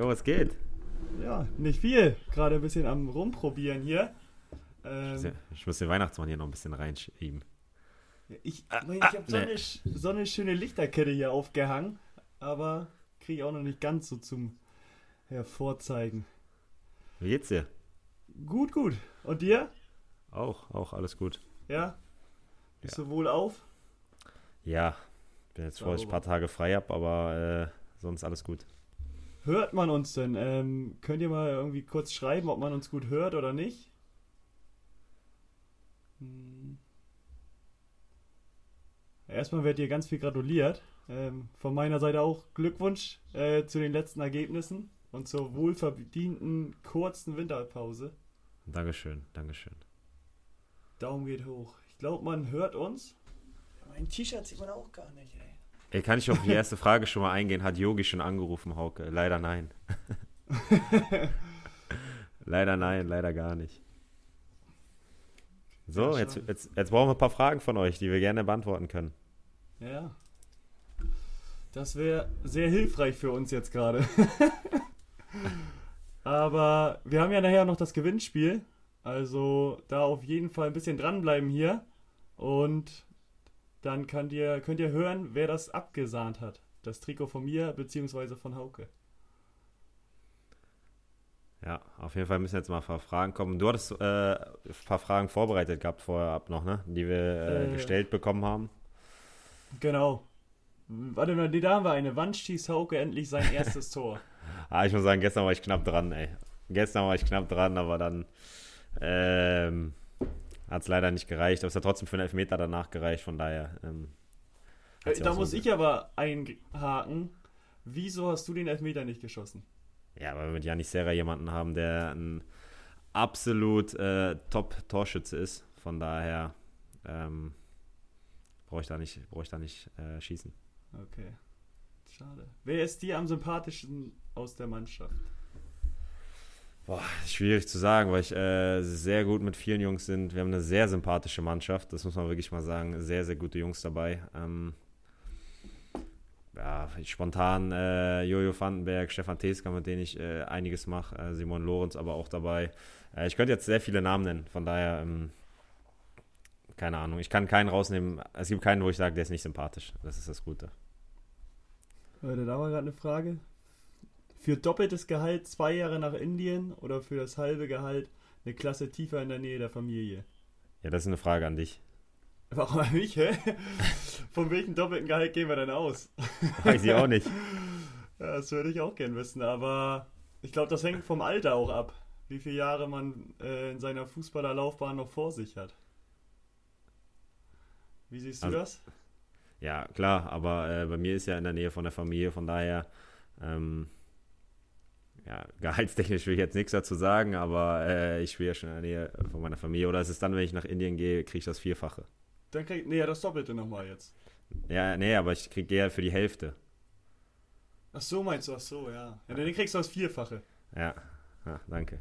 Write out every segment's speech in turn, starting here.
Jo, was geht? Ja, nicht viel. Gerade ein bisschen am Rumprobieren hier. Ähm, Ich muss den Weihnachtsmann hier noch ein bisschen reinschieben. ich Ah, ich ah, habe so, nee. so eine schöne Lichterkette hier aufgehangen, aber kriege ich auch noch nicht ganz so zum Hervorzeigen. Wie geht's dir? Gut, gut. Und dir? Auch, auch alles gut. Ja? Bist Ja. du wohl auf? Ja, bin jetzt froh, dass ich ein paar Tage frei habe, aber äh, sonst alles gut. Hört man uns denn? Ähm, könnt ihr mal irgendwie kurz schreiben, ob man uns gut hört oder nicht? Hm. Erstmal wird dir ganz viel gratuliert. Ähm, von meiner Seite auch Glückwunsch äh, zu den letzten Ergebnissen und zur wohlverdienten kurzen Winterpause. Dankeschön, Dankeschön. Daumen geht hoch. Ich glaube, man hört uns. Mein T-Shirt sieht man auch gar nicht, ey. Ey, kann ich auf die erste Frage schon mal eingehen? Hat Yogi schon angerufen, Hauke? Leider nein. leider nein, leider gar nicht. So, jetzt, jetzt, jetzt brauchen wir ein paar Fragen von euch, die wir gerne beantworten können. Ja. Das wäre sehr hilfreich für uns jetzt gerade. Aber wir haben ja nachher noch das Gewinnspiel. Also da auf jeden Fall ein bisschen dranbleiben hier. Und dann könnt ihr, könnt ihr hören, wer das abgesahnt hat. Das Trikot von mir beziehungsweise von Hauke. Ja, auf jeden Fall müssen jetzt mal ein paar Fragen kommen. Du hattest äh, ein paar Fragen vorbereitet gehabt vorher ab noch, ne? Die wir äh, Äh. gestellt bekommen haben. Genau. Warte mal, da haben wir eine. Wann schießt Hauke endlich sein erstes Tor? Ah, ich muss sagen, gestern war ich knapp dran, ey. Gestern war ich knapp dran, aber dann ähm, hat es leider nicht gereicht. Aber es hat trotzdem für einen Elfmeter danach gereicht, von daher. Ähm, ja da so muss ge- ich aber einhaken. Wieso hast du den Elfmeter nicht geschossen? Ja, weil wir mit Janis Serra jemanden haben, der ein absolut äh, Top-Torschütze ist. Von daher ähm, brauche ich da nicht, brauch ich da nicht äh, schießen. Okay. Schade. Wer ist dir am sympathischsten aus der Mannschaft? Boah, schwierig zu sagen, weil ich äh, sehr gut mit vielen Jungs sind. Wir haben eine sehr sympathische Mannschaft, das muss man wirklich mal sagen. Sehr, sehr gute Jungs dabei. Ähm, ja, spontan äh, Jojo Vandenberg, Stefan Teska, mit denen ich äh, einiges mache, äh, Simon Lorenz aber auch dabei. Äh, ich könnte jetzt sehr viele Namen nennen, von daher, ähm, keine Ahnung. Ich kann keinen rausnehmen. Es gibt keinen, wo ich sage, der ist nicht sympathisch. Das ist das Gute. Warte, da war gerade eine Frage. Für doppeltes Gehalt zwei Jahre nach Indien oder für das halbe Gehalt eine Klasse tiefer in der Nähe der Familie? Ja, das ist eine Frage an dich. Warum an mich, hä? Von welchem doppelten Gehalt gehen wir denn aus? Weiß ich auch nicht. Ja, das würde ich auch gern wissen, aber ich glaube, das hängt vom Alter auch ab. Wie viele Jahre man äh, in seiner Fußballerlaufbahn noch vor sich hat. Wie siehst du Also- das? Ja, klar, aber äh, bei mir ist ja in der Nähe von der Familie, von daher, ähm, ja, gehaltstechnisch will ich jetzt nichts dazu sagen, aber äh, ich spiele ja schon in der Nähe von meiner Familie. Oder ist es dann, wenn ich nach Indien gehe, kriege ich das Vierfache? Dann krieg, nee, ja, das Doppelte nochmal jetzt. Ja, nee, aber ich kriege ja für die Hälfte. Ach so, meinst du, ach so, ja. Ja, dann kriegst du das Vierfache. Ja, ja danke.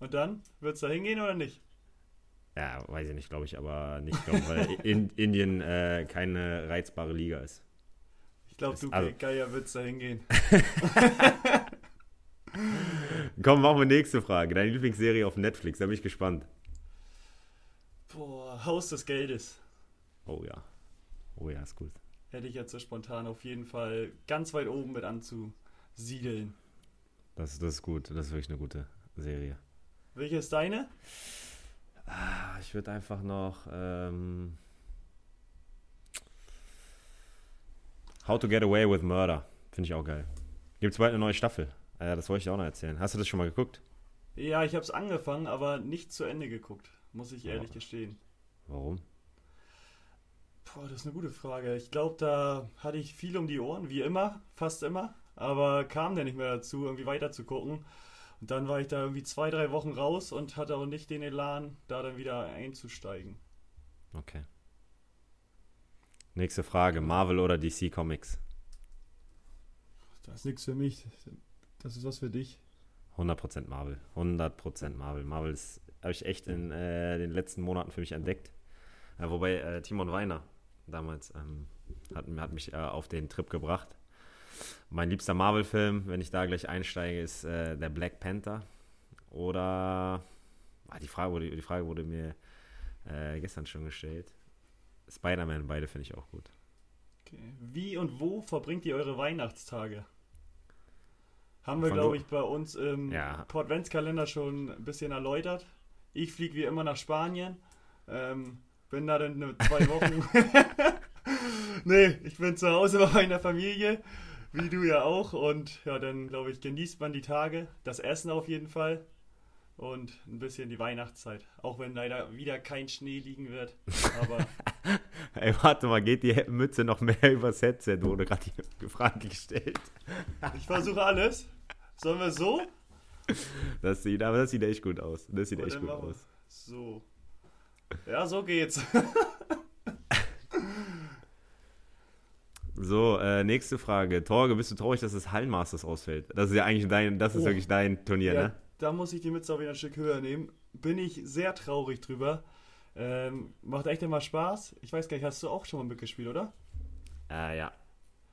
Und dann? Wird's da hingehen oder nicht? Ja, weiß ich nicht, glaube ich, aber nicht, glaub, weil in, Indien äh, keine reizbare Liga ist. Ich glaube, du also- Geier wird's da hingehen. Komm, machen wir nächste Frage. Deine Lieblingsserie auf Netflix, da bin ich gespannt. Boah, Haus des Geldes. Oh ja. Oh ja, ist gut. Hätte ich jetzt so spontan auf jeden Fall ganz weit oben mit anzusiedeln. Das, das ist gut. Das ist wirklich eine gute Serie. Welche ist deine? Ah, Ich würde einfach noch ähm, How to Get Away with Murder. Finde ich auch geil. Gibt es bald eine neue Staffel? Äh, das wollte ich auch noch erzählen. Hast du das schon mal geguckt? Ja, ich habe es angefangen, aber nicht zu Ende geguckt. Muss ich ehrlich Ja. gestehen. Warum? Boah, das ist eine gute Frage. Ich glaube, da hatte ich viel um die Ohren, wie immer, fast immer, aber kam der nicht mehr dazu, irgendwie weiter zu gucken. Und dann war ich da irgendwie zwei, drei Wochen raus und hatte auch nicht den Elan, da dann wieder einzusteigen. Okay. Nächste Frage. Marvel oder DC Comics? Das ist nichts für mich. Das ist was für dich. 100% Marvel. 100% Marvel. Marvel habe ich echt in äh, den letzten Monaten für mich entdeckt. Äh, wobei äh, Timon Weiner damals ähm, hat, hat mich äh, auf den Trip gebracht. Mein liebster Marvel-Film, wenn ich da gleich einsteige, ist äh, der Black Panther. Oder ah, die, Frage wurde, die Frage wurde mir äh, gestern schon gestellt. Spider-Man, beide finde ich auch gut. Okay. Wie und wo verbringt ihr eure Weihnachtstage? Haben wir, glaube ich, bei uns im ja. Portventskalender schon ein bisschen erläutert. Ich fliege wie immer nach Spanien. Ähm, bin da dann zwei Wochen. nee, ich bin zu Hause bei meiner Familie, wie du ja auch. Und ja, dann glaube ich, genießt man die Tage, das Essen auf jeden Fall und ein bisschen die Weihnachtszeit. Auch wenn leider wieder kein Schnee liegen wird. Aber. Ey, warte mal, geht die Mütze noch mehr übers Headset? Wurde gerade die Frage gestellt. ich versuche alles. Sollen wir so? Das sieht, aber das sieht echt gut aus. Das sieht echt gut aus. So. Ja, so geht's. so, äh, nächste Frage. Torge, bist du traurig, dass das Hallenmasters ausfällt? Das ist ja eigentlich dein, das ist oh. wirklich dein Turnier, ja, ne? Da muss ich die Mütze auch wieder ein Stück höher nehmen. Bin ich sehr traurig drüber. Ähm, macht echt immer Spaß. Ich weiß gar nicht, hast du auch schon mal mitgespielt, oder? Äh, ja.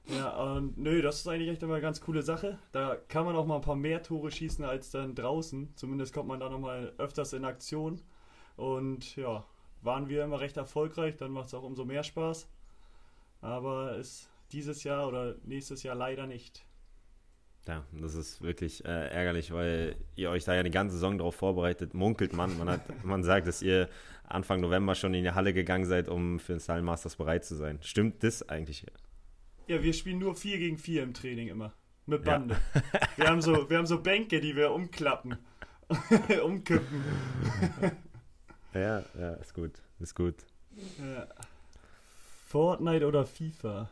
Ja, und nö, das ist eigentlich echt immer eine ganz coole Sache. Da kann man auch mal ein paar mehr Tore schießen als dann draußen. Zumindest kommt man da nochmal öfters in Aktion. Und ja, waren wir immer recht erfolgreich, dann macht es auch umso mehr Spaß. Aber ist dieses Jahr oder nächstes Jahr leider nicht. Ja, das ist wirklich äh, ärgerlich, weil ihr euch da ja die ganze Saison darauf vorbereitet, munkelt man. Man, hat, man sagt, dass ihr Anfang November schon in die Halle gegangen seid, um für den Style Masters bereit zu sein. Stimmt das eigentlich? Ja, wir spielen nur 4 gegen 4 im Training immer. Mit Bande. Ja. wir, haben so, wir haben so Bänke, die wir umklappen. Umkippen. Ja, ja, ist gut. Ist gut. Ja. Fortnite oder FIFA?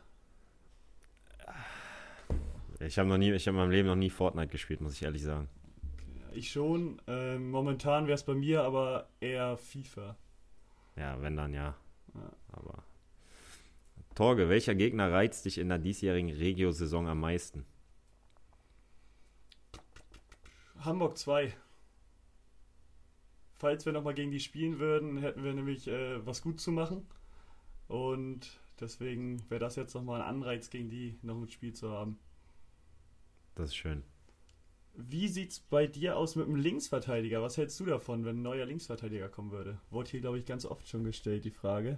Ich habe noch nie, ich habe in meinem Leben noch nie Fortnite gespielt, muss ich ehrlich sagen. Ich schon. Ähm, momentan wäre es bei mir aber eher FIFA. Ja, wenn dann ja. ja. Aber. Torge, welcher Gegner reizt dich in der diesjährigen Regio-Saison am meisten? Hamburg 2 falls wir nochmal gegen die spielen würden, hätten wir nämlich äh, was gut zu machen. Und deswegen wäre das jetzt nochmal ein Anreiz, gegen die noch ein Spiel zu haben. Das ist schön. Wie sieht es bei dir aus mit dem Linksverteidiger? Was hältst du davon, wenn ein neuer Linksverteidiger kommen würde? Wurde hier, glaube ich, ganz oft schon gestellt, die Frage.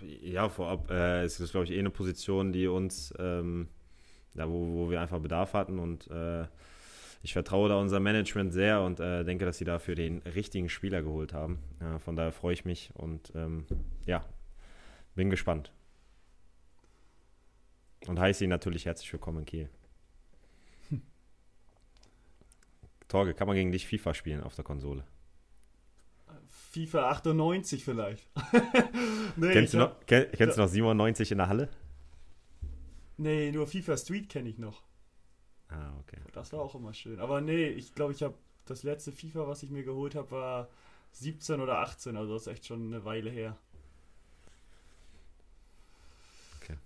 Ja, vorab äh, ist das, glaube ich, eh eine Position, die uns, ähm, da wo, wo wir einfach Bedarf hatten und äh, ich vertraue da unser Management sehr und äh, denke, dass sie dafür den richtigen Spieler geholt haben. Ja, von daher freue ich mich und ähm, ja, bin gespannt. Und heiße ihn natürlich herzlich willkommen in Kiel. Hm. Torge, kann man gegen dich FIFA spielen auf der Konsole? FIFA 98 vielleicht. nee, kennst du, noch, kenn, kennst du noch 97 in der Halle? Nee, nur FIFA Street kenne ich noch. Ah, okay. Das war auch immer schön. Aber nee, ich glaube, ich habe das letzte FIFA, was ich mir geholt habe, war 17 oder 18. Also das ist echt schon eine Weile her. Okay.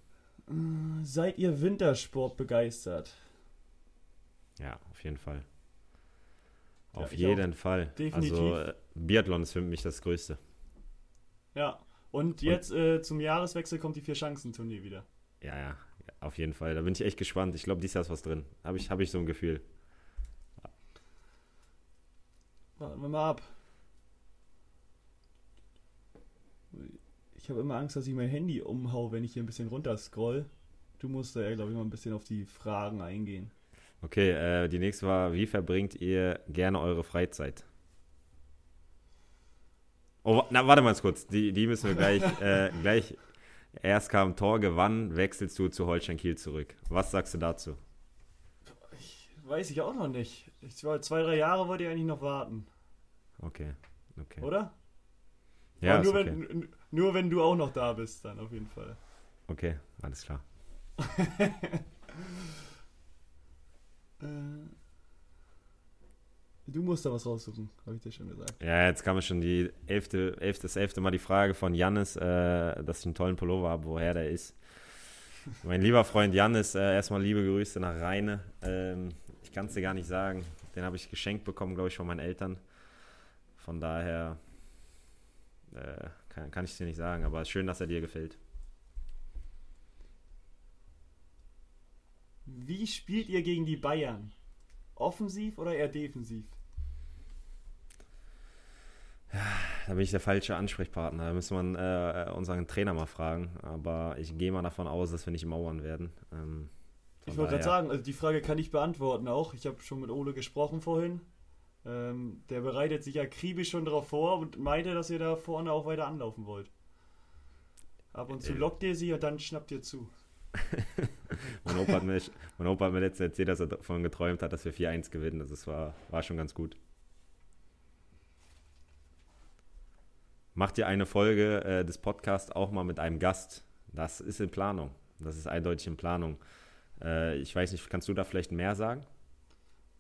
Äh, seid ihr Wintersport begeistert? Ja, auf jeden Fall. Auf ja, jeden Fall. Definitiv. Also äh, Biathlon ist für mich das Größte. Ja, und jetzt und, äh, zum Jahreswechsel kommt die Vier-Chancen-Tournee wieder. Ja, ja, auf jeden Fall. Da bin ich echt gespannt. Ich glaube, dieses Jahr ist was drin. Habe ich, hab ich so ein Gefühl. Warten wir mal ab. Ich habe immer Angst, dass ich mein Handy umhau, wenn ich hier ein bisschen runter scroll. Du musst da ja, glaube ich, mal ein bisschen auf die Fragen eingehen. Okay, äh, die nächste war, wie verbringt ihr gerne eure Freizeit? Oh, na, warte mal kurz. Die, die müssen wir gleich, äh, gleich Erst kam Torge, wann wechselst du zu Holstein Kiel zurück? Was sagst du dazu? Ich, weiß ich auch noch nicht. Ich war zwei, drei Jahre wollte ich eigentlich noch warten. Okay, okay. Oder? Ja, nur, okay. wenn, nur wenn du auch noch da bist, dann auf jeden Fall. Okay, alles klar. äh, Du musst da was raussuchen, habe ich dir schon gesagt. Ja, jetzt kam schon die elfte, elfte, das elfte Mal die Frage von Jannis, äh, dass ich einen tollen Pullover habe, woher der ist. mein lieber Freund Jannis, äh, erstmal liebe Grüße nach Rheine. Ähm, ich kann es dir gar nicht sagen. Den habe ich geschenkt bekommen, glaube ich, von meinen Eltern. Von daher äh, kann, kann ich es dir nicht sagen, aber schön, dass er dir gefällt. Wie spielt ihr gegen die Bayern? Offensiv oder eher defensiv? Da bin ich der falsche Ansprechpartner. Da müsste man äh, unseren Trainer mal fragen. Aber ich gehe mal davon aus, dass wir nicht mauern werden. Ähm, ich wollte gerade sagen, also die Frage kann ich beantworten auch. Ich habe schon mit Ole gesprochen vorhin. Ähm, der bereitet sich akribisch schon darauf vor und meinte, dass ihr da vorne auch weiter anlaufen wollt. Ab und zu äh. lockt ihr sie und dann schnappt ihr zu. mein, Opa hat mir, mein Opa hat mir letztens erzählt, dass er davon geträumt hat, dass wir 4-1 gewinnen. Also es war, war schon ganz gut. Macht ihr eine Folge äh, des Podcasts auch mal mit einem Gast? Das ist in Planung. Das ist eindeutig in Planung. Äh, ich weiß nicht, kannst du da vielleicht mehr sagen?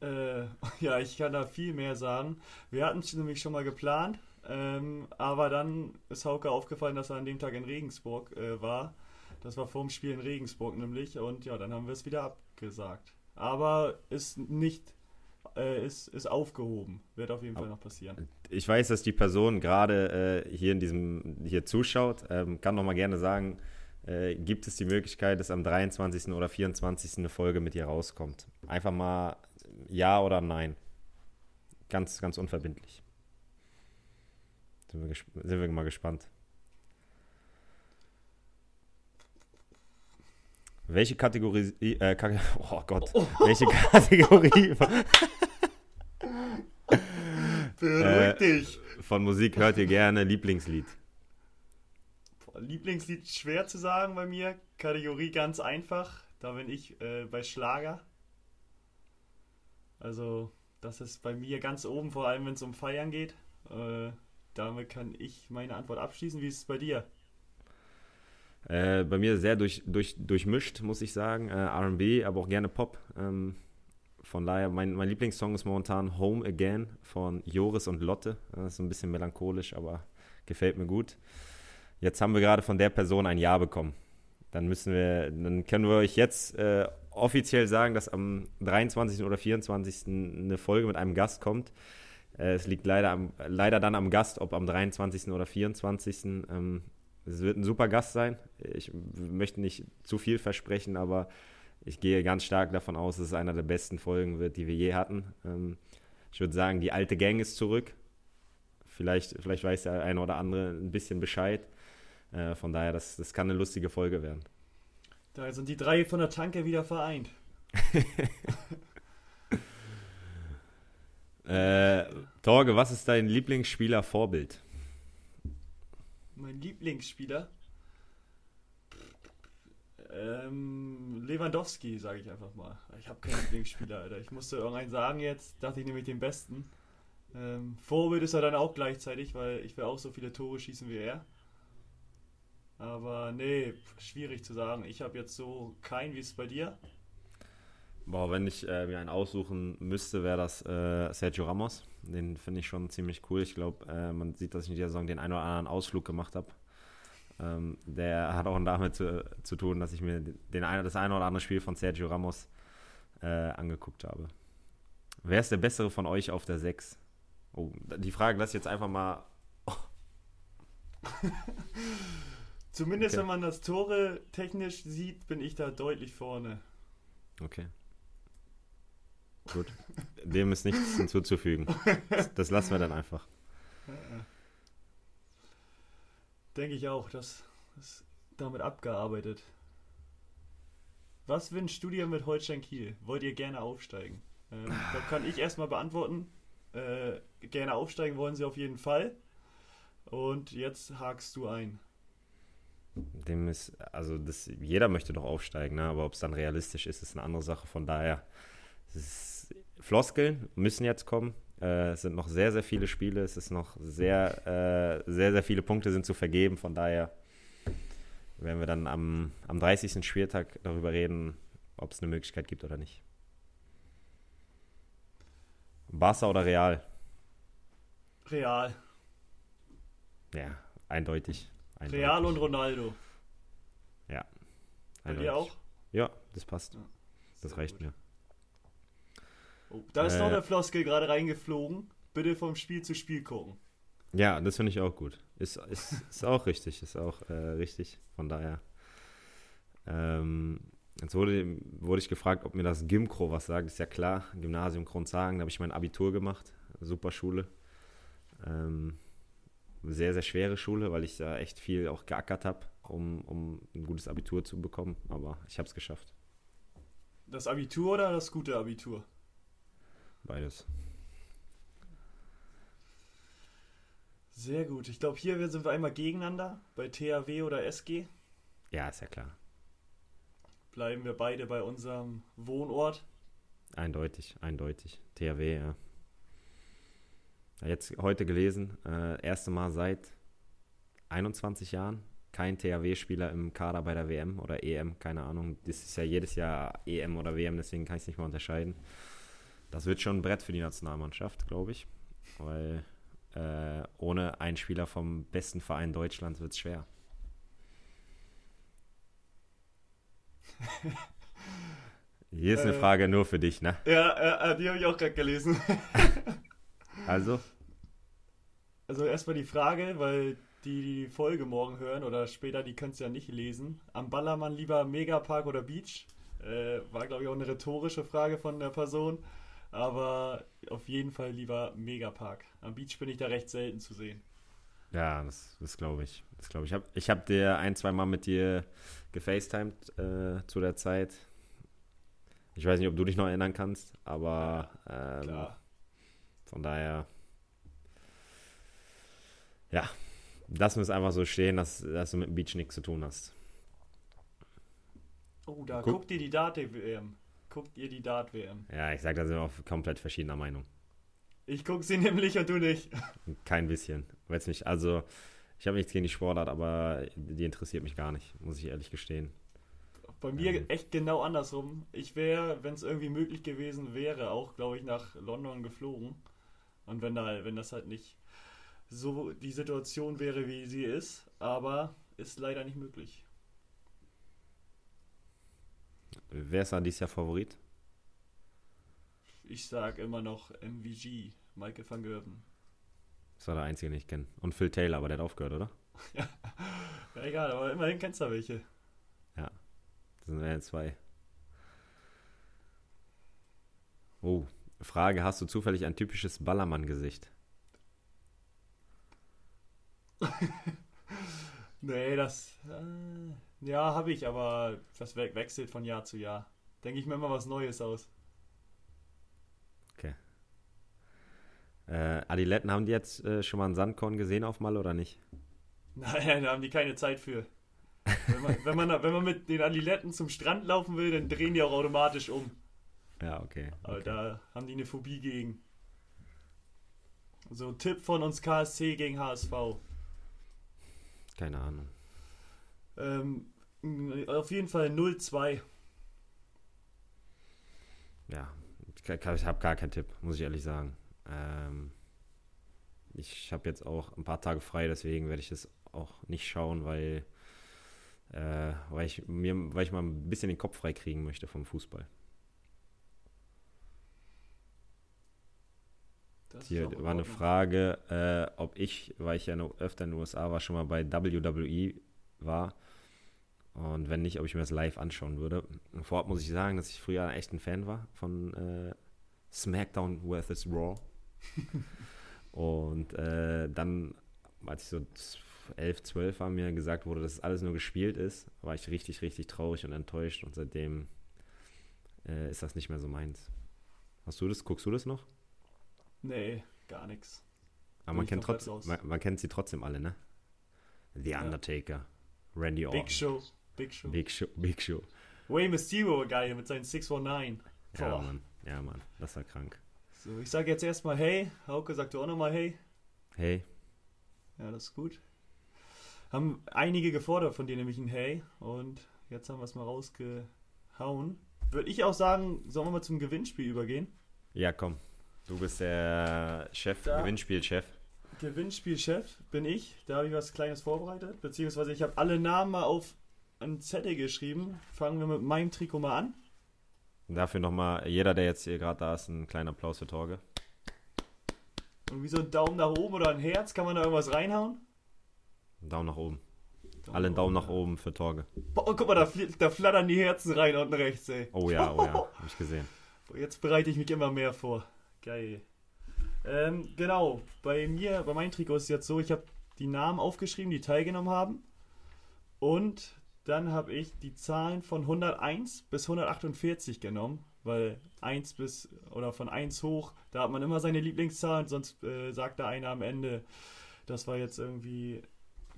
Äh, ja, ich kann da viel mehr sagen. Wir hatten es nämlich schon mal geplant, ähm, aber dann ist Hauke aufgefallen, dass er an dem Tag in Regensburg äh, war. Das war vor dem Spiel in Regensburg nämlich und ja, dann haben wir es wieder abgesagt. Aber ist nicht äh, ist, ist aufgehoben. Wird auf jeden Fall noch passieren. Ich weiß, dass die Person gerade äh, hier in diesem hier zuschaut. Ähm, kann noch mal gerne sagen, äh, gibt es die Möglichkeit, dass am 23. oder 24. eine Folge mit ihr rauskommt. Einfach mal ja oder nein. Ganz, ganz unverbindlich. Sind wir, sind wir mal gespannt. Welche Kategorie. Äh, oh Gott. Oh. Welche Kategorie. Beruhig äh, dich. Von Musik hört ihr gerne Lieblingslied? Lieblingslied schwer zu sagen bei mir. Kategorie ganz einfach. Da bin ich äh, bei Schlager. Also, das ist bei mir ganz oben, vor allem wenn es um Feiern geht. Äh, damit kann ich meine Antwort abschließen. Wie ist es bei dir? Äh, bei mir sehr durch, durch, durchmischt, muss ich sagen. Äh, RB, aber auch gerne Pop. Ähm, von daher, mein, mein Lieblingssong ist momentan Home Again von Joris und Lotte. Das ist ein bisschen melancholisch, aber gefällt mir gut. Jetzt haben wir gerade von der Person ein Ja bekommen. Dann müssen wir, dann können wir euch jetzt äh, offiziell sagen, dass am 23. oder 24. eine Folge mit einem Gast kommt. Äh, es liegt leider, am, leider dann am Gast, ob am 23. oder 24. Ähm, es wird ein super Gast sein. Ich möchte nicht zu viel versprechen, aber ich gehe ganz stark davon aus, dass es einer der besten Folgen wird, die wir je hatten. Ähm, ich würde sagen, die alte Gang ist zurück. Vielleicht, vielleicht weiß der eine oder andere ein bisschen Bescheid. Äh, von daher, das, das kann eine lustige Folge werden. Da sind die drei von der Tanke wieder vereint. äh, Torge, was ist dein Lieblingsspieler-Vorbild? Mein Lieblingsspieler? Ähm, Lewandowski, sage ich einfach mal. Ich habe keinen Lieblingsspieler, Alter. Ich musste irgendeinen sagen jetzt, dachte ich nämlich den besten. Ähm, Vorbild ist er dann auch gleichzeitig, weil ich will auch so viele Tore schießen wie er. Aber nee, schwierig zu sagen. Ich habe jetzt so keinen, wie es bei dir? Boah, wenn ich äh, mir einen aussuchen müsste, wäre das äh, Sergio Ramos. Den finde ich schon ziemlich cool. Ich glaube, äh, man sieht, dass ich in dieser Saison den einen oder anderen Ausflug gemacht habe. Ähm, der hat auch damit zu, zu tun, dass ich mir den eine, das eine oder andere Spiel von Sergio Ramos äh, angeguckt habe. Wer ist der bessere von euch auf der 6? Oh, die Frage lasse ich jetzt einfach mal. Oh. Zumindest okay. wenn man das Tore technisch sieht, bin ich da deutlich vorne. Okay. Gut. Dem ist nichts hinzuzufügen. Das, das lassen wir dann einfach. Denke ich auch, das ist damit abgearbeitet. Was wünscht du dir mit Holstein Kiel? Wollt ihr gerne aufsteigen? Ähm, da kann ich erstmal beantworten. Äh, gerne aufsteigen wollen sie auf jeden Fall. Und jetzt hakst du ein dem ist, also das, jeder möchte doch aufsteigen, ne? aber ob es dann realistisch ist, ist eine andere Sache. Von daher, Floskeln müssen jetzt kommen. Äh, es sind noch sehr, sehr viele Spiele. Es ist noch sehr, äh, sehr, sehr viele Punkte sind zu vergeben. Von daher werden wir dann am, am 30. Spieltag darüber reden, ob es eine Möglichkeit gibt oder nicht. Barca oder Real? Real. Ja, eindeutig. Eindeutig. Real und Ronaldo. Ja. Bei dir auch? Ja, das passt. Ja, das reicht gut. mir. Oh, da ist äh, noch der Floskel gerade reingeflogen. Bitte vom Spiel zu Spiel gucken. Ja, das finde ich auch gut. Ist, ist, ist auch richtig, ist auch äh, richtig. Von daher. Ähm, Jetzt wurde, wurde ich gefragt, ob mir das Gimkro was sagt. Ist ja klar, Gymnasium Kronzagen, da habe ich mein Abitur gemacht. Super Schule. Ähm, sehr, sehr schwere Schule, weil ich da echt viel auch geackert habe, um, um ein gutes Abitur zu bekommen. Aber ich habe es geschafft. Das Abitur oder das gute Abitur? Beides. Sehr gut. Ich glaube, hier sind wir einmal gegeneinander bei THW oder SG. Ja, ist ja klar. Bleiben wir beide bei unserem Wohnort. Eindeutig, eindeutig. THW, ja. Jetzt heute gelesen, äh, erste Mal seit 21 Jahren kein THW-Spieler im Kader bei der WM oder EM, keine Ahnung. Das ist ja jedes Jahr EM oder WM, deswegen kann ich es nicht mal unterscheiden. Das wird schon ein Brett für die Nationalmannschaft, glaube ich. Weil äh, ohne einen Spieler vom besten Verein Deutschlands wird es schwer. Hier ist eine äh, Frage nur für dich, ne? Ja, äh, die habe ich auch gerade gelesen. also? Also erstmal die Frage, weil die die Folge morgen hören oder später, die können es ja nicht lesen. Am Ballermann lieber Megapark oder Beach? Äh, war, glaube ich, auch eine rhetorische Frage von der Person. Aber auf jeden Fall lieber Megapark. Am Beach bin ich da recht selten zu sehen. Ja, das, das glaube ich. Das glaube ich. Ich habe dir ein, zwei Mal mit dir gefacetimed äh, zu der Zeit. Ich weiß nicht, ob du dich noch erinnern kannst, aber ja, ähm, von daher, ja, lassen wir es einfach so stehen, dass, dass du mit dem Beach nichts zu tun hast. Oh, da Guck. guckt dir die Dart-WM guckt ihr die Dart-WM? Ja, ich sag, da sind wir auf komplett verschiedener Meinung. Ich gucke sie nämlich und du nicht. Kein bisschen. Weiß nicht. Also, ich habe nichts gegen die Sportart, aber die interessiert mich gar nicht, muss ich ehrlich gestehen. Bei mir ähm. echt genau andersrum. Ich wäre, wenn es irgendwie möglich gewesen wäre, auch, glaube ich, nach London geflogen. Und wenn da, wenn das halt nicht so die Situation wäre, wie sie ist, aber ist leider nicht möglich. Wer ist da dieses Jahr Favorit? Ich sag immer noch MVG, Michael van Gerven. Das war der einzige, den ich kenne. Und Phil Taylor, aber der hat aufgehört, oder? ja. egal, aber immerhin kennst du welche. Ja, das sind ja zwei. Oh, Frage: Hast du zufällig ein typisches Ballermann-Gesicht? nee, das. Äh, ja, habe ich, aber das wechselt von Jahr zu Jahr. Denke ich mir immer was Neues aus. Okay. Äh, Adiletten, haben die jetzt äh, schon mal einen Sandkorn gesehen auf Mal oder nicht? Nein, da haben die keine Zeit für. Wenn man, wenn man, wenn man mit den Adiletten zum Strand laufen will, dann drehen die auch automatisch um. Ja, okay. Aber okay. da haben die eine Phobie gegen. So, Tipp von uns KSC gegen HSV. Keine Ahnung. Ähm, auf jeden Fall 0-2. Ja, ich, habe gar keinen Tipp, muss ich ehrlich sagen. Ähm, ich habe jetzt auch ein paar Tage frei, deswegen werde ich das auch nicht schauen, weil, äh, weil, ich, mir, weil ich mal ein bisschen den Kopf frei kriegen möchte vom Fußball. Das Hier war eine Frage, äh, ob ich, weil ich ja noch öfter in den USA war, schon mal bei WWE war. Und wenn nicht, ob ich mir das live anschauen würde. Vorab muss ich sagen, dass ich früher echt ein Fan war von äh, SmackDown vs. Raw. und äh, dann, als ich so 11, 12 war, mir gesagt wurde, dass es alles nur gespielt ist, war ich richtig, richtig traurig und enttäuscht. Und seitdem äh, ist das nicht mehr so meins. Hast du das? Guckst du das noch? Nee, gar nichts. Aber man kennt, trotz, man, man, kennt sie trotzdem alle, ne? The Undertaker, ja. Randy Orton. Big Show. Big Show. Big Show. Big Show. Way Mysterio geil mit seinen 619. Boah. Ja, Mann. Ja, Mann. Das war krank. So, ich sage jetzt erstmal hey. Hauke sagt du auch nochmal hey. Hey. Ja, das ist gut. Haben einige gefordert von dir nämlich ein Hey. Und jetzt haben wir es mal rausgehauen. Würde ich auch sagen, sollen wir mal zum Gewinnspiel übergehen? Ja, komm. Du bist der Chef, da. Gewinnspielchef. Gewinnspielchef bin ich. Da habe ich was Kleines vorbereitet. Beziehungsweise ich habe alle Namen mal auf einen Zettel geschrieben. Fangen wir mit meinem Trikot mal an. Dafür nochmal, jeder, der jetzt hier gerade da ist, einen kleinen Applaus für Torge. Und wie so ein Daumen nach oben oder ein Herz, kann man da irgendwas reinhauen? Daumen nach oben. Alle einen Daumen nach oben für Torge. Boah, guck mal, da, da flattern die Herzen rein unten rechts, ey. Oh ja, oh ja, hab ich gesehen. Jetzt bereite ich mich immer mehr vor. Geil. Ähm, genau, bei mir, bei meinem Trikot ist es jetzt so, ich habe die Namen aufgeschrieben, die teilgenommen haben. Und dann habe ich die Zahlen von 101 bis 148 genommen, weil 1 bis oder von 1 hoch, da hat man immer seine Lieblingszahlen, sonst äh, sagt da einer am Ende, das war jetzt irgendwie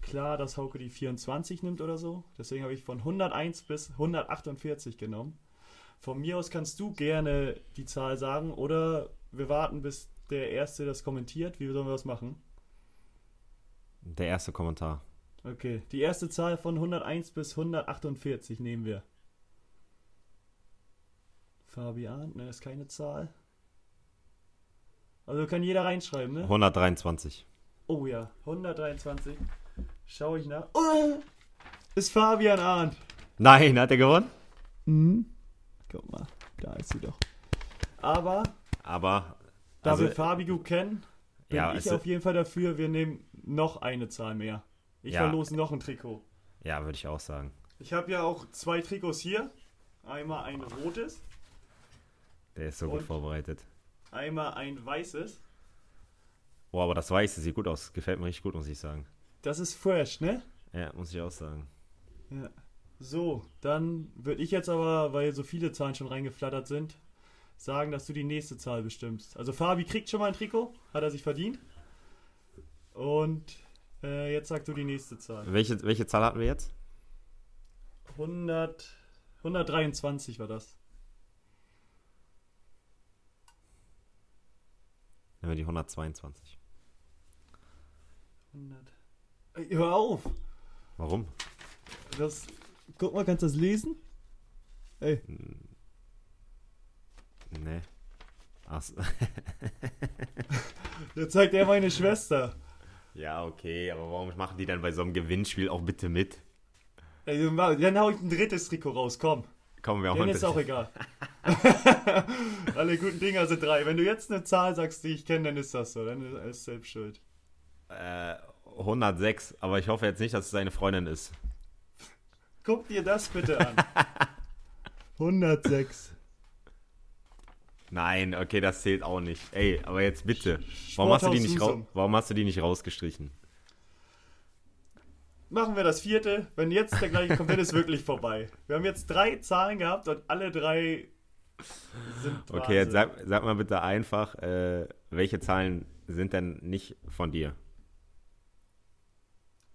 klar, dass Hauke die 24 nimmt oder so. Deswegen habe ich von 101 bis 148 genommen. Von mir aus kannst du gerne die Zahl sagen oder wir warten, bis der Erste das kommentiert. Wie sollen wir das machen? Der erste Kommentar. Okay, die erste Zahl von 101 bis 148 nehmen wir. Fabian, ne, ist keine Zahl. Also kann jeder reinschreiben, ne? 123. Oh ja, 123. Schau ich nach. Oh, ist Fabian Arndt. Nein, hat er gewonnen? Mhm. Guck mal, da ist sie doch. Aber Aber. da Also, wir Fabi gut kennen, bin ja, ich auf jeden Fall dafür, wir nehmen noch eine Zahl mehr. Ich Ja. verlose noch ein Trikot. ja, würde ich auch sagen. Ich habe ja auch zwei Trikots hier. Einmal ein rotes, Der ist so gut vorbereitet. einmal ein weißes. Oh, aber das Weiße sieht gut aus. Gefällt mir richtig gut, muss ich sagen. Das ist fresh, ne? Ja, muss ich auch sagen. Ja. So, dann würde ich jetzt aber, weil so viele Zahlen schon reingeflattert sind, sagen, dass du die nächste Zahl bestimmst. Also Fabi kriegt schon mal ein Trikot, hat er sich verdient. Und äh, jetzt sagst du die nächste Zahl. Welche, welche Zahl hatten wir jetzt? 100, 123 war das. Nehmen wir die 122. 100. Ey, hör auf! Warum? Das, guck mal, kannst du das lesen? Ey, Nee. Ach, so. jetzt zeigt er meine Schwester. Ja, okay, aber warum machen die dann bei so einem Gewinnspiel auch bitte mit? Dann hau ich ein drittes Trikot raus, komm. Kommen wir mal ist auch egal. Alle guten Dinger sind drei. Wenn du jetzt eine Zahl sagst, die ich kenne, dann ist das so. Dann ist es selbst schuld. äh, 106, aber ich hoffe jetzt nicht, dass es seine Freundin ist. Guck dir das bitte an. 106. Nein, okay, das zählt auch nicht. Ey, aber jetzt bitte. Warum hast, du die nicht Husum. warum hast du die nicht rausgestrichen? Machen wir das vierte. Wenn jetzt der gleiche kommt, dann ist wirklich vorbei. Wir haben jetzt drei Zahlen gehabt und alle drei sind Okay, jetzt Wahnsinn. sag, sag mal bitte einfach, äh, welche Zahlen sind denn nicht von dir?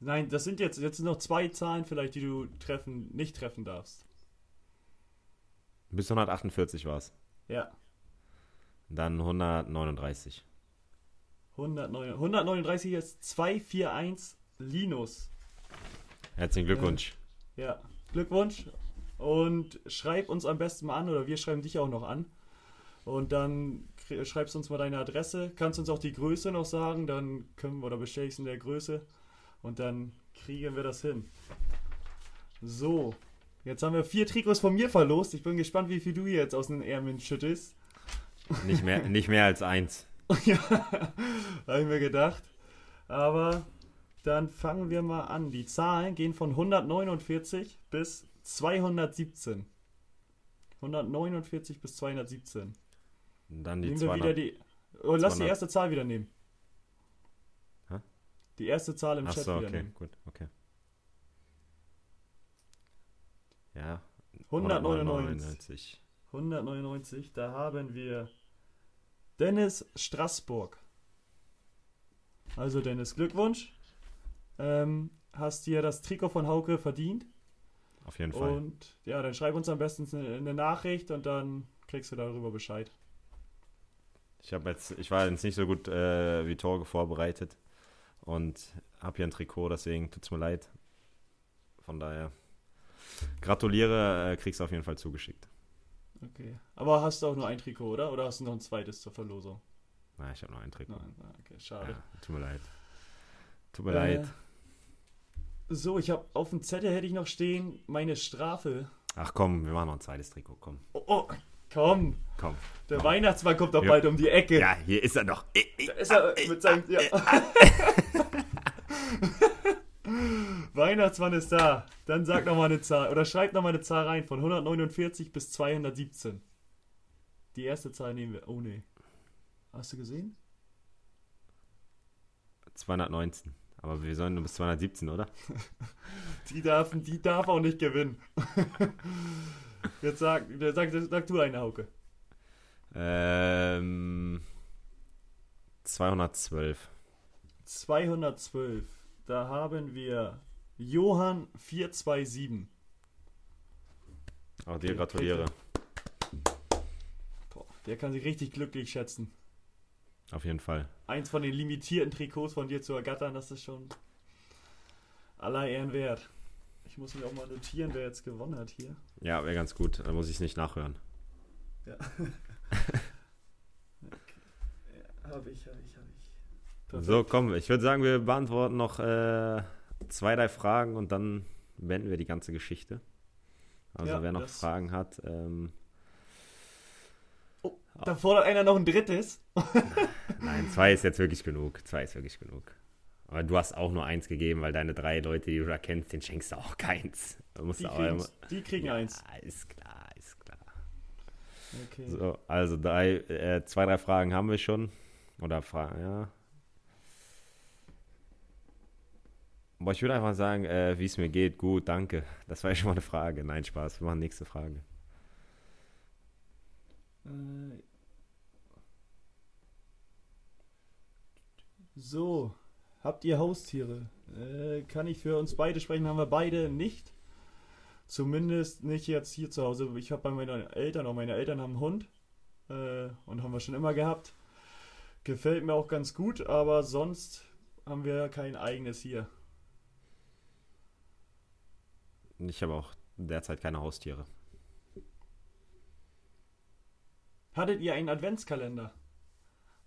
Nein, das sind jetzt, jetzt sind noch zwei Zahlen vielleicht, die du treffen, nicht treffen darfst. Bis 148 war es. Ja. Dann 139. 109, 139 ist 241 Linus. Herzlichen Glückwunsch. Ja, Glückwunsch. Und schreib uns am besten mal an oder wir schreiben dich auch noch an. Und dann schreibst uns mal deine Adresse. Kannst uns auch die Größe noch sagen, dann können wir oder bestellst in der Größe. Und dann kriegen wir das hin. So, jetzt haben wir vier Trikots von mir verlost. Ich bin gespannt, wie viel du hier jetzt aus den Ärmeln schüttest. Nicht mehr, nicht mehr als eins. ja, habe ich mir gedacht. Aber dann fangen wir mal an. Die Zahlen gehen von 149 bis 217. 149 bis 217. Und dann die Nehmen wir 200. wieder die. Oh, lass die 200. erste Zahl wieder nehmen. Hä? Die erste Zahl im Chat Achso, wieder okay, nehmen. gut, okay. Ja. 199. 199, da haben wir Dennis Straßburg. Also Dennis, Glückwunsch. Ähm, hast dir das Trikot von Hauke verdient. Auf jeden Fall. Und ja, dann schreib uns am besten eine, eine Nachricht und dann kriegst du darüber Bescheid. Ich habe jetzt, ich war jetzt nicht so gut äh, wie Torge vorbereitet und habe hier ein Trikot, deswegen tut's mir leid. Von daher gratuliere, äh, kriegst du auf jeden Fall zugeschickt. Okay. Aber hast du auch nur ein Trikot, oder? Oder hast du noch ein zweites zur Verlosung? Na, ich habe noch ein Trikot. Nein, ah, okay, schade. Ja, tut mir leid. Tut mir Äh, leid. So, ich habe auf dem Zettel hätte ich noch stehen, meine Strafe. Ach komm, wir machen noch ein zweites Trikot, komm. Oh, oh komm, Komm. der komm. Weihnachtsmann kommt doch Ja. bald um die Ecke. Ja, hier ist er noch. Da ist er mit seinem. Ja. Weihnachtsmann ist da. Dann sag noch mal eine Zahl oder schreib noch mal eine Zahl rein von 149 bis 217. Die erste Zahl nehmen wir. Oh nee. Hast du gesehen? 219. Aber wir sollen nur bis 217, oder? Die darf, die darf auch nicht gewinnen. Jetzt sag, sag, sag du eine, Hauke. Ähm, 212. 212. Da haben wir Johann 427. Auch dir gratuliere. Boah, der kann sich richtig glücklich schätzen. Auf jeden Fall. Eins von den limitierten Trikots von dir zu ergattern, das ist schon aller Ehren wert. Ich muss mir auch mal notieren, wer jetzt gewonnen hat hier. Ja, wäre ganz gut. Da muss ich es nicht nachhören. Ja. okay. ja habe ich, habe ich, habe ich. Perfekt. So, komm, ich würde sagen, wir beantworten noch äh, zwei, drei Fragen und dann beenden wir die ganze Geschichte. Also ja, wer noch Fragen hat. Ähm, oh, da fordert einer noch ein drittes. Nein, zwei ist jetzt wirklich genug. Zwei ist wirklich genug. Aber du hast auch nur eins gegeben, weil deine drei Leute, die du da kennst, den schenkst du auch keins. die, kriegen, die kriegen ja, eins. Ist klar, ist klar. Okay. So, also drei, äh, zwei, drei Fragen haben wir schon. Oder Fragen, ja. Aber ich würde einfach sagen, äh, wie es mir geht, gut, danke. Das war ja schon mal eine Frage. Nein, Spaß. Wir machen nächste Frage. Äh, so, habt ihr Haustiere? Äh, kann ich für uns beide sprechen? Haben wir beide nicht. Zumindest nicht jetzt hier zu Hause. Ich habe bei meinen Eltern, auch meine Eltern haben einen Hund. Äh, und haben wir schon immer gehabt. Gefällt mir auch ganz gut, aber sonst haben wir kein eigenes hier. Ich habe auch derzeit keine Haustiere. Hattet ihr einen Adventskalender?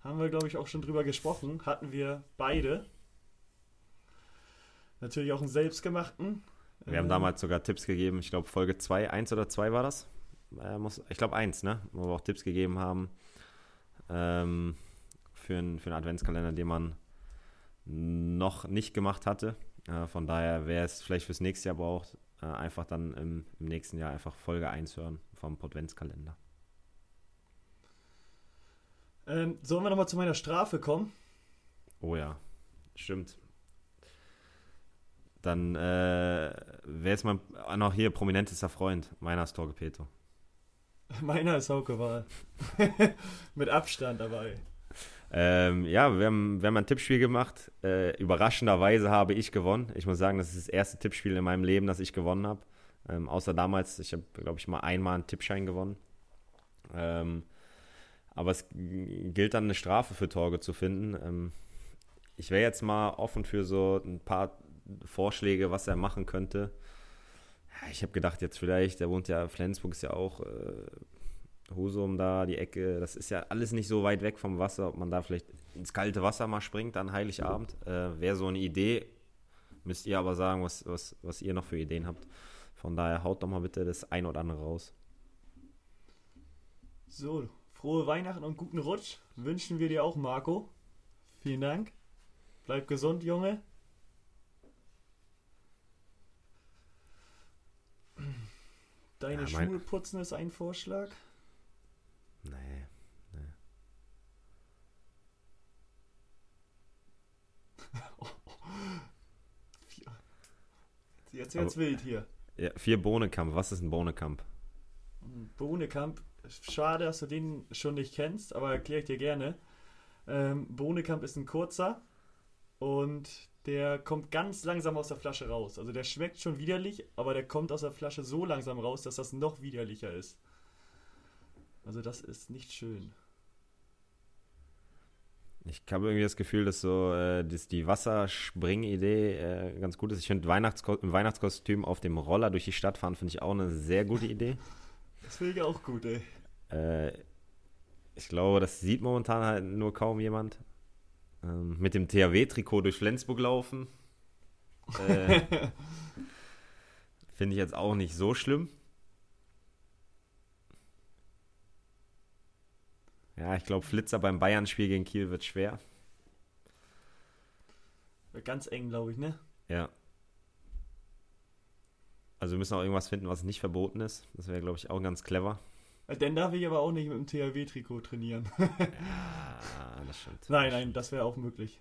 Haben wir, glaube ich, auch schon drüber gesprochen. Hatten wir beide. Natürlich auch einen selbstgemachten. Wir haben äh, damals sogar Tipps gegeben. Ich glaube, Folge 2, 1 oder 2 war das. Äh, ich glaube, 1, ne? Wo wir auch Tipps gegeben haben ähm, für, einen, für einen Adventskalender, den man noch nicht gemacht hatte. Äh, von daher, wer es vielleicht fürs nächste Jahr braucht, äh, einfach dann im, im, nächsten Jahr einfach Folge 1 hören vom Adventskalender. Ähm, sollen wir nochmal zu meiner Strafe kommen? Oh ja, stimmt. Dann, äh, wer ist mein, noch hier, prominentester Freund? Meiner ist Torge Peto. Meiner ist Hauke Wahl. Mit Abstand dabei. Ähm, ja, wir haben, wir haben ein Tippspiel gemacht. Äh, überraschenderweise habe ich gewonnen. Ich muss sagen, das ist das erste Tippspiel in meinem Leben, das ich gewonnen habe. Ähm, außer damals, ich habe, glaube ich, mal einmal einen Tippschein gewonnen. Ähm, aber es gilt dann eine Strafe für Torge zu finden. Ähm, ich wäre jetzt mal offen für so ein paar Vorschläge, was er machen könnte. Ja, ich habe gedacht, jetzt vielleicht, der wohnt ja, Flensburg ist ja auch äh, Husum da, die Ecke, das ist ja alles nicht so weit weg vom Wasser, ob man da vielleicht ins kalte Wasser mal springt an Heiligabend. Äh, Wäre so eine Idee. Müsst ihr aber sagen, was, was, was ihr noch für Ideen habt. Von daher haut doch mal bitte das ein oder andere raus. So, frohe Weihnachten und guten Rutsch wünschen wir dir auch, Marco. Vielen Dank. Bleib gesund, Junge. Deine ja, Schuhe putzen ist ein Vorschlag. Nee, nee. Jetzt wird's wild hier. Ja, vier Bohnekamp. Was ist ein Bohnekamp? Bohnekamp. Schade, dass du den schon nicht kennst, aber erkläre ich dir gerne. Ähm, Bohnekamp ist ein kurzer und der kommt ganz langsam aus der Flasche raus. Also der schmeckt schon widerlich, aber der kommt aus der Flasche so langsam raus, dass das noch widerlicher ist. Also das ist nicht schön. Ich habe irgendwie das Gefühl, dass so äh, dass die Wasserspring-Idee äh, ganz gut ist. Ich finde Weihnachtsko im Weihnachtskostüm auf dem Roller durch die Stadt fahren, finde ich auch eine sehr gute Idee. Das finde ich auch gut, ey. Äh, ich glaube, das sieht momentan halt nur kaum jemand. Ähm, mit dem THW-Trikot durch Flensburg laufen. Äh, finde ich jetzt auch nicht so schlimm. Ja, ich glaube, Flitzer beim Bayern-Spiel gegen Kiel wird schwer. Wird ganz eng, glaube ich, ne? Ja. Also wir müssen auch irgendwas finden, was nicht verboten ist. Das wäre, glaube ich, auch ganz clever. Dann darf ich aber auch nicht mit dem THW-Trikot trainieren. ja, das stimmt. Nein, nein, das wäre auch möglich.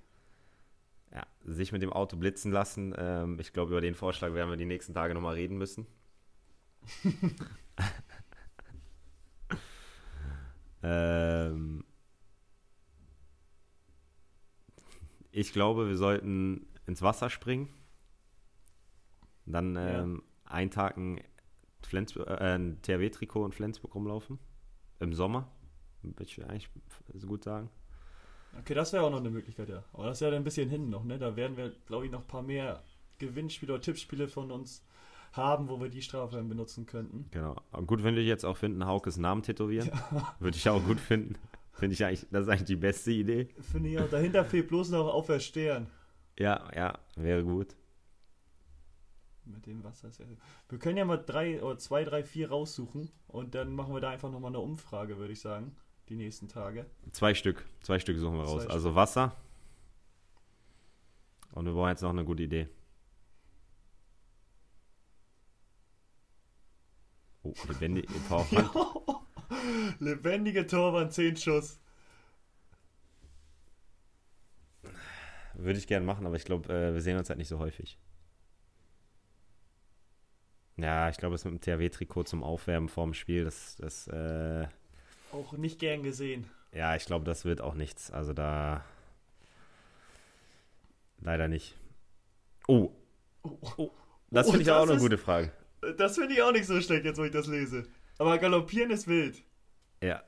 Ja, sich mit dem Auto blitzen lassen. Ähm, ich glaube, über den Vorschlag werden wir die nächsten Tage nochmal reden müssen. ähm, ich glaube, wir sollten ins Wasser springen. Dann ähm, ja. einen Tag ein, äh, ein THW-Trikot in Flensburg rumlaufen. Im Sommer. Würde ich eigentlich so gut sagen. Okay, das wäre auch noch eine Möglichkeit, ja. Aber das ist ja ein bisschen hin noch, ne? Da werden wir, glaube ich, noch ein paar mehr Gewinnspiele oder Tippspiele von uns haben, wo wir die Strafe benutzen könnten. Genau. Gut würde ich jetzt auch finden, Haukes Namen tätowieren. Ja. Würde ich auch gut finden. Finde ich eigentlich, das ist eigentlich die beste Idee. Finde ich auch. Dahinter fehlt bloß noch auf der Stern. Ja, ja, wäre gut. Mit dem Wasser ist ja. Wir können ja mal drei oder zwei, drei, vier raussuchen und dann machen wir da einfach nochmal eine Umfrage, würde ich sagen die nächsten Tage. Zwei Stück. Zwei Stück suchen wir raus. Zwei also Wasser. Und wir brauchen jetzt noch eine gute Idee. Oh, lebendige Torwand. lebendige Torwand, 10 Schuss. Würde ich gerne machen, aber ich glaube, äh, wir sehen uns halt nicht so häufig. Ja, ich glaube, es mit dem THW-Trikot zum Aufwärmen vorm Spiel, das, das äh, auch nicht gern gesehen. Ja, ich glaube, das wird auch nichts. Also da. Leider nicht. Oh. oh. oh. Das finde oh, ich auch noch eine gute Frage. Das finde ich auch nicht so schlecht, jetzt wo ich das lese. Aber galoppieren ist wild. Ja.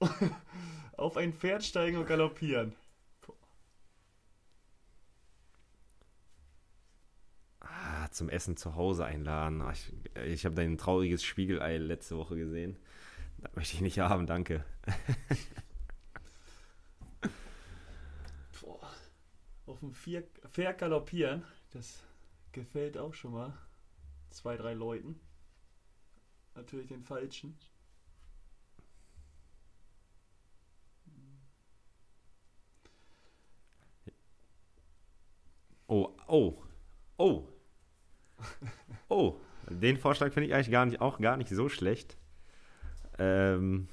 Auf ein Pferd steigen und galoppieren. Ah, zum Essen zu Hause einladen. Ich, ich habe dein trauriges Spiegelei letzte Woche gesehen. Das möchte ich nicht haben, danke. Boah. Auf dem Pferd galoppieren, das gefällt auch schon mal zwei, drei Leuten. Natürlich den falschen. Oh, oh, oh. Oh, den Vorschlag finde ich eigentlich gar nicht, auch gar nicht so schlecht ähm,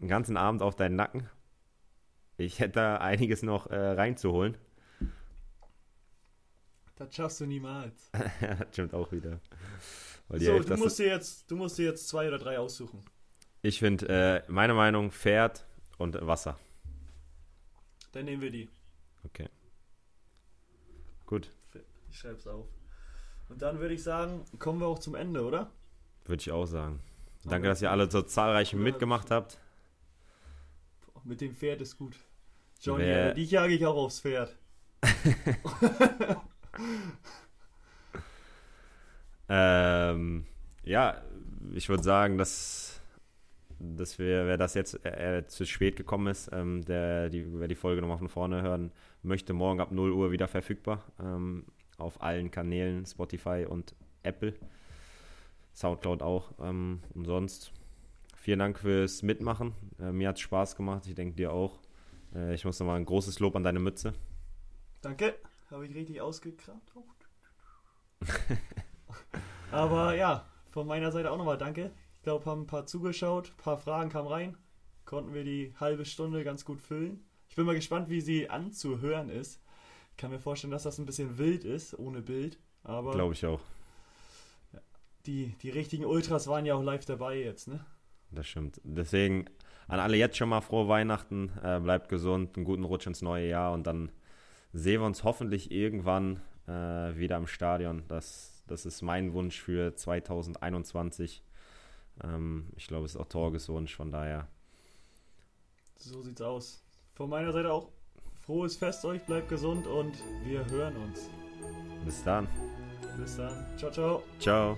einen ganzen Abend auf deinen Nacken. Ich hätte da einiges noch äh, reinzuholen. Das schaffst du niemals. das stimmt auch wieder. so, du musst, dir jetzt, du musst dir jetzt zwei oder drei aussuchen. Ich finde, äh, meine Meinung, Pferd und Wasser. Dann nehmen wir die. Okay. Gut. Ich schreibe es auf. Und dann würde ich sagen, kommen wir auch zum Ende, oder? Würde ich auch sagen. Danke, dass ihr alle so zahlreich mitgemacht habt. Mit dem Pferd ist gut. Johnny, Wer... die jage ich auch aufs Pferd. ähm, ja, ich würde sagen, dass, dass wir, wer das jetzt äh, zu spät gekommen ist, ähm, der, die, wer die Folge nochmal von vorne hören möchte, morgen ab 0 Uhr wieder verfügbar. Ähm, auf allen Kanälen, Spotify und Apple. Soundcloud auch. Ähm, und vielen Dank fürs Mitmachen. Äh, mir hat es Spaß gemacht. Ich denke dir auch. Äh, ich muss nochmal ein großes Lob an deine Mütze. Danke. Habe ich richtig ausgekramt. Aber ja, von meiner Seite auch nochmal danke. Ich glaube, haben ein paar zugeschaut, ein paar Fragen kamen rein. Konnten wir die halbe Stunde ganz gut füllen. Ich bin mal gespannt, wie sie anzuhören ist. Ich kann mir vorstellen, dass das ein bisschen wild ist, ohne Bild. Aber glaube ich auch die, die richtigen Ultras waren ja auch live dabei jetzt, ne? Das stimmt. Deswegen an alle jetzt schon mal frohe Weihnachten, äh, bleibt gesund, einen guten Rutsch ins neue Jahr und dann sehen wir uns hoffentlich irgendwann äh, wieder im Stadion. Das, das ist mein Wunsch für 2021. Ähm, ich glaube, es ist auch Torges Wunsch, von daher. So sieht's aus. Von meiner Seite auch frohes Fest euch, bleibt gesund und wir hören uns. Bis dann. Bis dann. Ciao, ciao. Ciao.